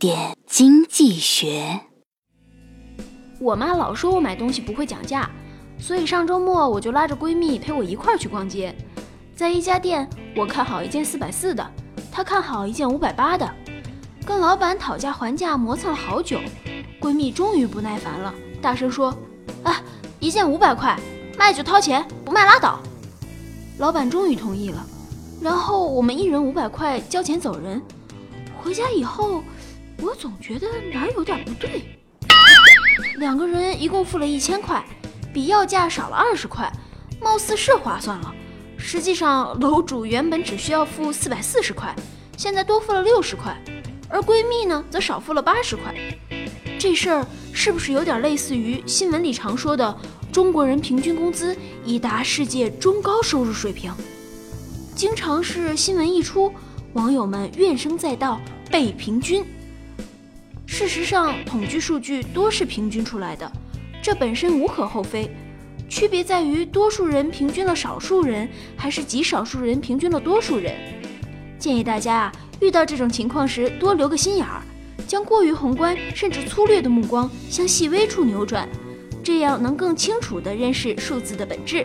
点经济学。我妈老说我买东西不会讲价，所以上周末我就拉着闺蜜陪我一块儿去逛街。在一家店，我看好一件四百四的，她看好一件五百八的，跟老板讨价还价磨蹭了好久。闺蜜终于不耐烦了，大声说：“啊，一件五百块，卖就掏钱，不卖拉倒。”老板终于同意了，然后我们一人五百块交钱走人。回家以后，我总觉得哪儿有点不对。两个人一共付了一千块，比要价少了二十块，貌似是划算了。实际上，楼主原本只需要付四百四十块，现在多付了六十块，而闺蜜呢，则少付了八十块。这事儿是不是有点类似于新闻里常说的中国人平均工资已达世界中高收入水平？经常是新闻一出，网友们怨声载道，被平均。事实上，统计数据多是平均出来的，这本身无可厚非。区别在于多数人平均了少数人，还是极少数人平均了多数人。建议大家啊，遇到这种情况时多留个心眼儿。将过于宏观甚至粗略的目光向细微处扭转，这样能更清楚地认识数字的本质。